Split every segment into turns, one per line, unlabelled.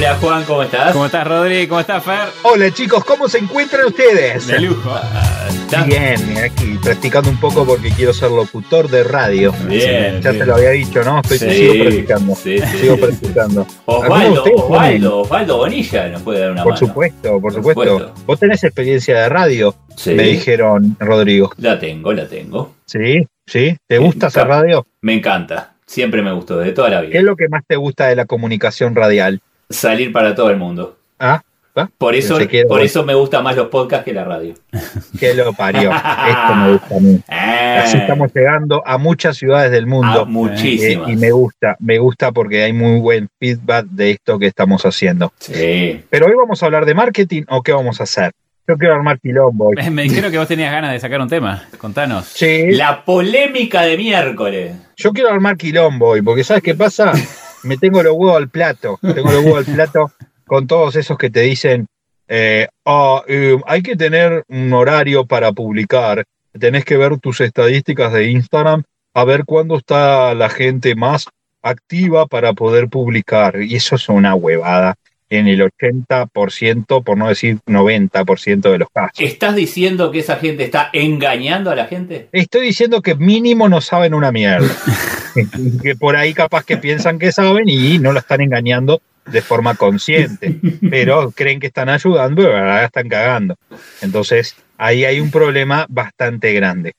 Hola Juan, ¿cómo estás?
¿Cómo estás Rodri? ¿Cómo estás Fer?
Hola chicos, ¿cómo se encuentran ustedes?
De lujo.
Bien, aquí practicando un poco porque quiero ser locutor de radio.
Bien.
Ya
bien.
te lo había dicho, ¿no? Estoy,
Sí,
sigo practicando.
sí, sí,
sigo practicando.
Osvaldo,
¿Alguno de ustedes
Osvaldo, Osvaldo Bonilla nos puede dar una
Por
mano.
supuesto, por
Por
supuesto.
supuesto.
Vos tenés experiencia de radio,
Sí,
me dijeron, Rodrigo.
la tengo, la tengo.
¿Sí? ¿Sí? ¿Te gusta hacer radio?
Me encanta. Siempre me gustó, de toda la
¿Qué es
vida.
lo que más te gusta de la comunicación radial?
Salir para todo el mundo.
¿Ah? ¿Ah?
Por eso,
que
por eso me gustan más los podcasts que la radio.
¿Qué lo parió? Esto me gusta a mí.
Ah,
Así estamos llegando a muchas ciudades del
a
mundo.
muchísimas.
Eh, y me gusta, me gusta porque hay muy buen feedback de esto que estamos haciendo.
Sí.
Pero hoy vamos a hablar de marketing o qué vamos a hacer. Yo quiero armar quilombo. hoy.
Me, me dijeron que vos tenías ganas de sacar un tema. Contanos.
Sí,
La polémica de miércoles.
yo quiero armar quilombo hoy, porque ¿sabes qué pasa? Me tengo los huevos al plato. Tengo los huevos al plato con todos esos que te dicen, eh, "Ah, eh, hay que tener un horario para publicar. Tenés que ver tus estadísticas de Instagram a ver cuándo está la gente más activa para poder publicar. Y eso es una huevada en el 80%, por no decir 90% de los casos.
¿Estás diciendo que esa gente está engañando a la gente?
Estoy diciendo que mínimo no saben una mierda. Que por ahí capaz que piensan que saben y no lo están engañando de forma consciente, pero creen que están ayudando y de verdad están cagando. Entonces, ahí hay un problema bastante grande.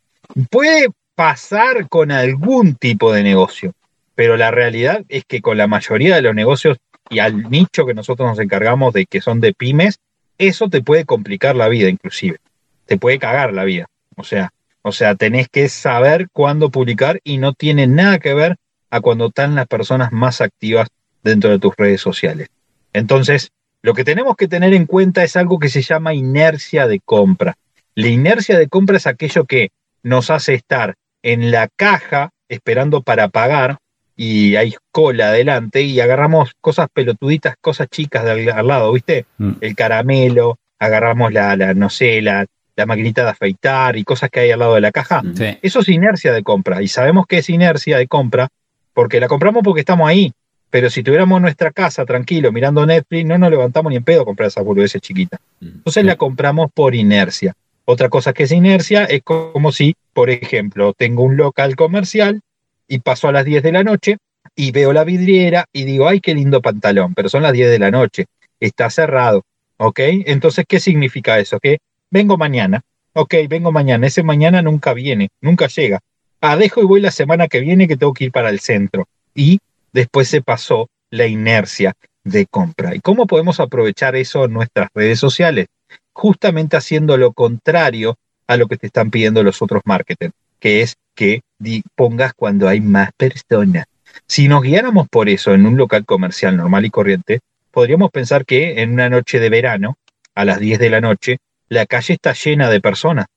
Puede pasar con algún tipo de negocio, pero la realidad es que con la mayoría de los negocios y al nicho que nosotros nos encargamos de que son de pymes, eso te puede complicar la vida inclusive. Te puede cagar la vida. O sea, o sea, tenés que saber cuándo publicar y no tiene nada que ver a cuando están las personas más activas dentro de tus redes sociales. Entonces, lo que tenemos que tener en cuenta es algo que se llama inercia de compra. La inercia de compra es aquello que nos hace estar en la caja esperando para pagar y hay cola adelante y agarramos cosas pelotuditas, cosas chicas de al, al lado, ¿viste?
Mm.
El caramelo, agarramos la, la no sé, la, la maquinita de afeitar y cosas que hay al lado de la caja.
Sí.
Eso es inercia de compra y sabemos que es inercia de compra porque la compramos porque estamos ahí. Pero si tuviéramos nuestra casa tranquilo mirando Netflix, no nos levantamos ni en pedo a comprar esa boludeces chiquita. Entonces la compramos por inercia. Otra cosa que es inercia es como si, por ejemplo, tengo un local comercial y paso a las 10 de la noche y veo la vidriera y digo, ay, qué lindo pantalón, pero son las 10 de la noche, está cerrado, ¿ok? Entonces, ¿qué significa eso? Que vengo mañana, ok, vengo mañana, ese mañana nunca viene, nunca llega. Ah, dejo y voy la semana que viene que tengo que ir para el centro. Y después se pasó la inercia de compra. ¿Y cómo podemos aprovechar eso en nuestras redes sociales? Justamente haciendo lo contrario a lo que te están pidiendo los otros marketers, que es que pongas cuando hay más personas. Si nos guiáramos por eso en un local comercial normal y corriente, podríamos pensar que en una noche de verano, a las 10 de la noche, la calle está llena de personas,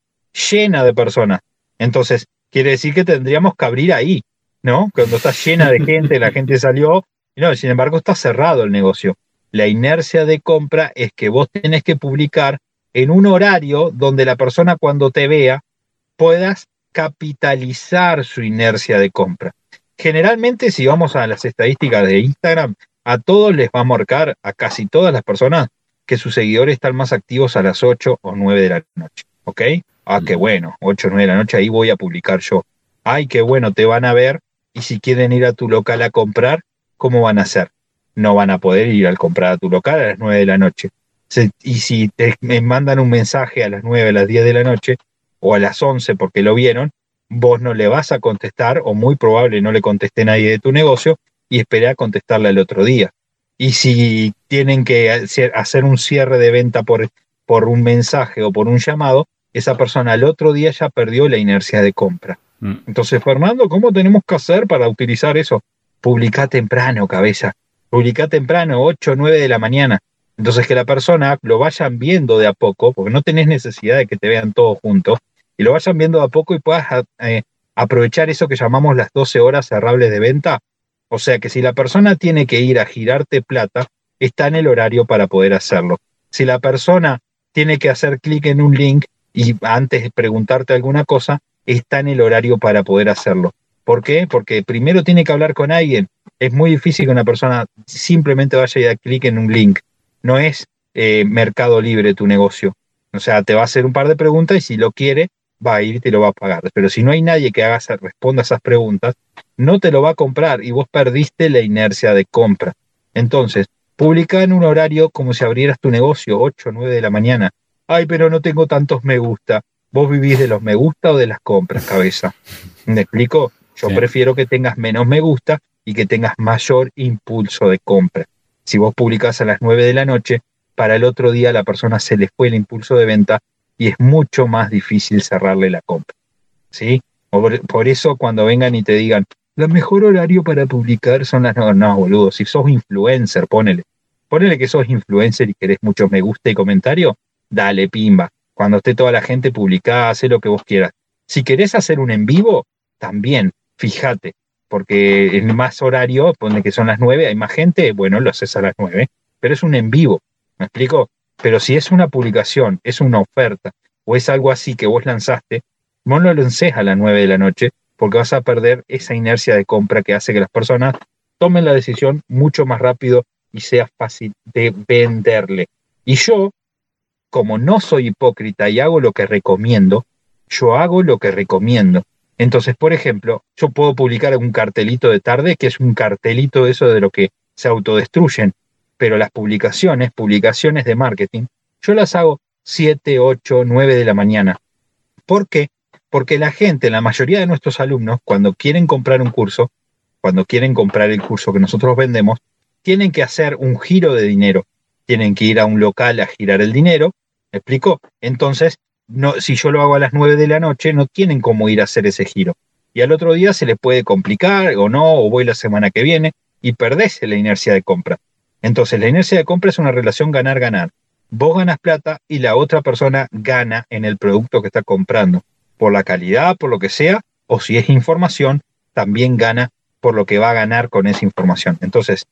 llena de personas. Entonces, quiere decir que tendríamos que abrir ahí, ¿no? Cuando está llena de gente, la gente salió, no, sin embargo está cerrado el negocio. La inercia de compra es que vos tenés que publicar en un horario donde la persona cuando te vea puedas capitalizar su inercia de compra. Generalmente, si vamos a las estadísticas de Instagram, a todos les va a marcar, a casi todas las personas, que sus seguidores están más activos a las 8 o 9 de la noche. ¿Ok? Ah, qué bueno, 8 o 9 de la noche, ahí voy a publicar yo. Ay, qué bueno, te van a ver y si quieren ir a tu local a comprar, ¿cómo van a hacer? No van a poder ir al comprar a tu local a las 9 de la noche. Se- y si te me mandan un mensaje a las 9, a las 10 de la noche o a las 11 porque lo vieron, vos no le vas a contestar o muy probable no le conteste nadie de tu negocio y esperé a contestarle el otro día. Y si tienen que hacer un cierre de venta por, por un mensaje o por un llamado, esa persona al otro día ya perdió la inercia de compra.
Mm.
Entonces, Fernando, ¿cómo tenemos que hacer para utilizar eso? Publica temprano, cabeza. Publica temprano, 8 o 9 de la mañana. Entonces que la persona lo vayan viendo de a poco, porque no tenés necesidad de que te vean todos juntos, y lo vayan viendo de a poco y puedas eh, aprovechar eso que llamamos las 12 horas cerrables de venta. O sea que si la persona tiene que ir a girarte plata, está en el horario para poder hacerlo. Si la persona tiene que hacer clic en un link y antes de preguntarte alguna cosa, está en el horario para poder hacerlo. ¿Por qué? Porque primero tiene que hablar con alguien. Es muy difícil que una persona simplemente vaya y dar clic en un link. No es eh, mercado libre tu negocio. O sea, te va a hacer un par de preguntas y si lo quiere, va a ir y te lo va a pagar. Pero si no hay nadie que haga, responda a esas preguntas, no te lo va a comprar y vos perdiste la inercia de compra. Entonces, publica en un horario como si abrieras tu negocio, 8 o 9 de la mañana. Ay, pero no tengo tantos me gusta. ¿Vos vivís de los me gusta o de las compras, cabeza? ¿Me explico? Yo prefiero que tengas menos me gusta y que tengas mayor impulso de compra. Si vos publicás a las 9 de la noche, para el otro día a la persona se le fue el impulso de venta y es mucho más difícil cerrarle la compra. ¿Sí? Por, eso cuando vengan y te digan, el mejor horario para publicar son las... No, no, boludo, si sos influencer, ponele. Ponele que sos influencer y querés muchos me gusta y comentario, dale, pimba. Cuando esté toda la gente, publicá, haz lo que vos quieras. Si querés hacer un en vivo, también, fíjate, porque en más horario, pone que son las nueve, hay más gente, bueno, lo haces a las nueve, pero es un en vivo, ¿me explico? Pero si es una publicación, es una oferta, o es algo así que vos lanzaste, no lo lances a las nueve de la noche, porque vas a perder esa inercia de compra que hace que las personas tomen la decisión mucho más rápido y sea fácil de venderle. Y yo, como no soy hipócrita y hago lo que recomiendo, yo hago lo que recomiendo. Entonces, por ejemplo, yo puedo publicar un cartelito de tarde, que es un cartelito de eso de lo que se autodestruyen, pero las publicaciones, publicaciones de marketing, yo las hago 7, 8, 9 de la mañana. ¿Por qué? Porque la gente, la mayoría de nuestros alumnos, cuando quieren comprar un curso, cuando quieren comprar el curso que nosotros vendemos, tienen que hacer un giro de dinero. Tienen que ir a un local a girar el dinero. ¿Me explico? Entonces, si yo lo hago a las 9 de la noche, no tienen cómo ir a hacer ese giro. Y al otro día se les puede complicar o no, o voy la semana que viene y perdés la inercia de compra. Entonces, la inercia de compra es una relación ganar-ganar. Vos ganas plata y la otra persona gana en el producto que está comprando, por la calidad, por lo que sea, o si es información, también gana por lo que va a ganar con esa información. Entonces,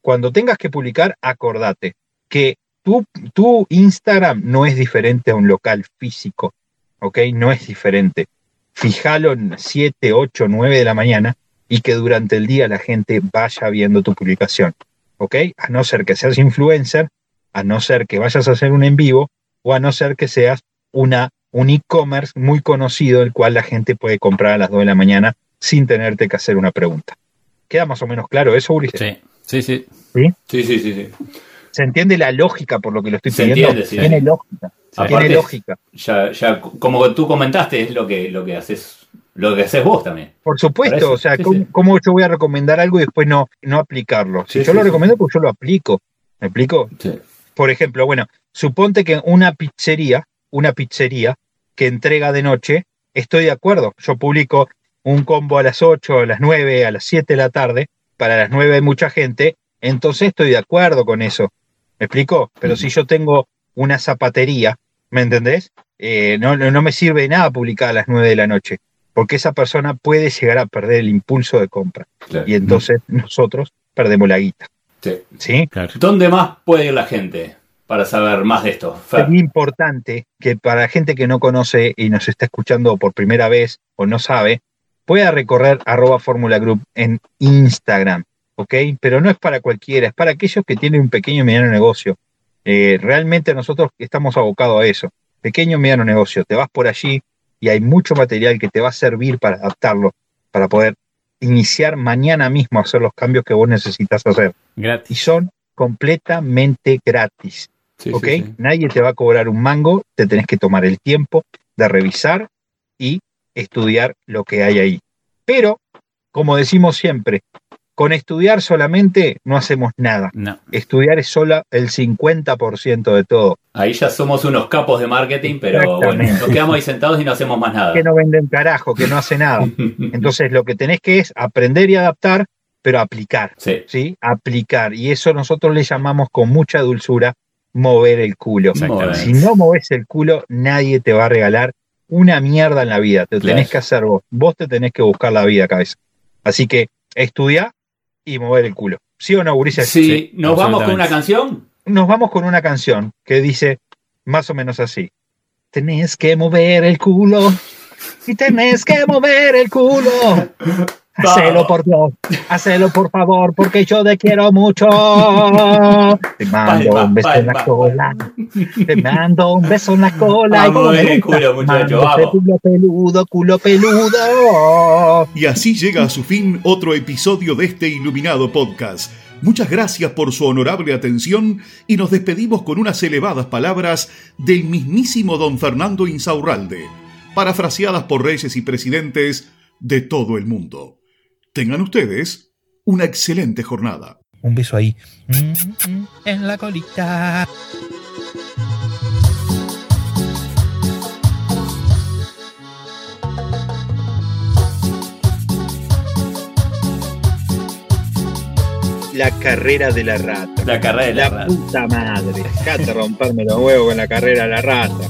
cuando tengas que publicar, acordate que tu, Instagram no es diferente a un local físico, ¿ok? No es diferente. Fíjalo en 7, 8, 9 de la mañana y que durante el día la gente vaya viendo tu publicación, ¿ok? A no ser que seas influencer, a no ser que vayas a hacer un en vivo o a no ser que seas una, un e-commerce muy conocido, el cual la gente puede comprar a las 2 de la mañana sin tenerte que hacer una pregunta. ¿Queda más o menos claro eso, Ulises?
Sí, sí, sí.
¿Sí? Sí, sí, sí,
se entiende la lógica por lo que lo estoy pidiendo. Tiene lógica. tiene lógica.
Ya, ya, como tú comentaste, es lo que, lo que haces. Lo que haces vos también.
Por supuesto, o sea, ¿cómo, yo voy a recomendar algo y después no, no aplicarlo? Si yo lo recomiendo, pues yo lo aplico. ¿Me explico? Por ejemplo, bueno, suponte que una pizzería, una pizzería que entrega de noche, estoy de acuerdo. Yo publico un combo a las 8, a las 9, a las 7 de la tarde. Para las 9 hay mucha gente, entonces estoy de acuerdo con eso. ¿Me explico? Pero si yo tengo una zapatería, ¿me entendés? Eh, no, no, me sirve de nada publicar a las 9 de la noche, porque esa persona puede llegar a perder el impulso de compra. Y entonces nosotros perdemos la guita.
Sí. ¿Dónde más puede ir la gente para saber más de esto?
Es muy importante que para la gente que no conoce y nos está escuchando por primera vez o no sabe, pueda recorrer arroba Fórmula Group en Instagram. ¿ok? Pero no es para cualquiera, es para aquellos que tienen un pequeño y mediano negocio. Eh, realmente nosotros estamos abocados a eso. Pequeño y mediano negocio. Te vas por allí y hay mucho material que te va a servir para adaptarlo, para poder iniciar mañana mismo a hacer los cambios que vos necesitas hacer.
Gratis.
Y son completamente gratis. ¿Ok? Nadie te va a cobrar un mango, te tenés que tomar el tiempo de revisar y estudiar lo que hay ahí. Pero, como decimos siempre, con estudiar solamente no hacemos nada. Estudiar es solo el 50% de todo.
Ahí ya somos unos capos de marketing, pero bueno, nos quedamos ahí sentados y no hacemos más nada.
Que no venden carajo, que no hace nada. Entonces lo que tenés que es aprender y adaptar, pero aplicar. Sí. Aplicar. Y eso nosotros le llamamos con mucha dulzura mover el culo. Si no moves el culo, nadie te va a regalar una mierda en la vida. Te
Claro.
tenés que hacer vos. Vos te tenés que buscar la vida, cabeza. Así que estudia y mover el culo. ¿Sí o no, Gurises?
Sí,
Sí,
nos vamos con una canción.
Nos vamos con una canción que dice más o menos así. Tenés que mover el culo. Y tenés que mover el culo. Hacelo por Dios, hacelo por favor, porque yo te quiero mucho. Te mando un beso en la cola. Te mando un beso en la cola.
Vamos,
y me
culo, muchacho, vamos.
Culo peludo, culo peludo.
Y así llega a su fin otro episodio de este iluminado podcast. Muchas gracias por su honorable atención y nos despedimos con unas elevadas palabras del mismísimo don Fernando Insaurralde, parafraseadas por reyes y presidentes de todo el mundo. Tengan ustedes una excelente jornada.
Un beso ahí.
en la colita.
La carrera de la rata.
La carrera de la
La
rata.
puta madre. Dejate romperme los huevos con la carrera de la rata.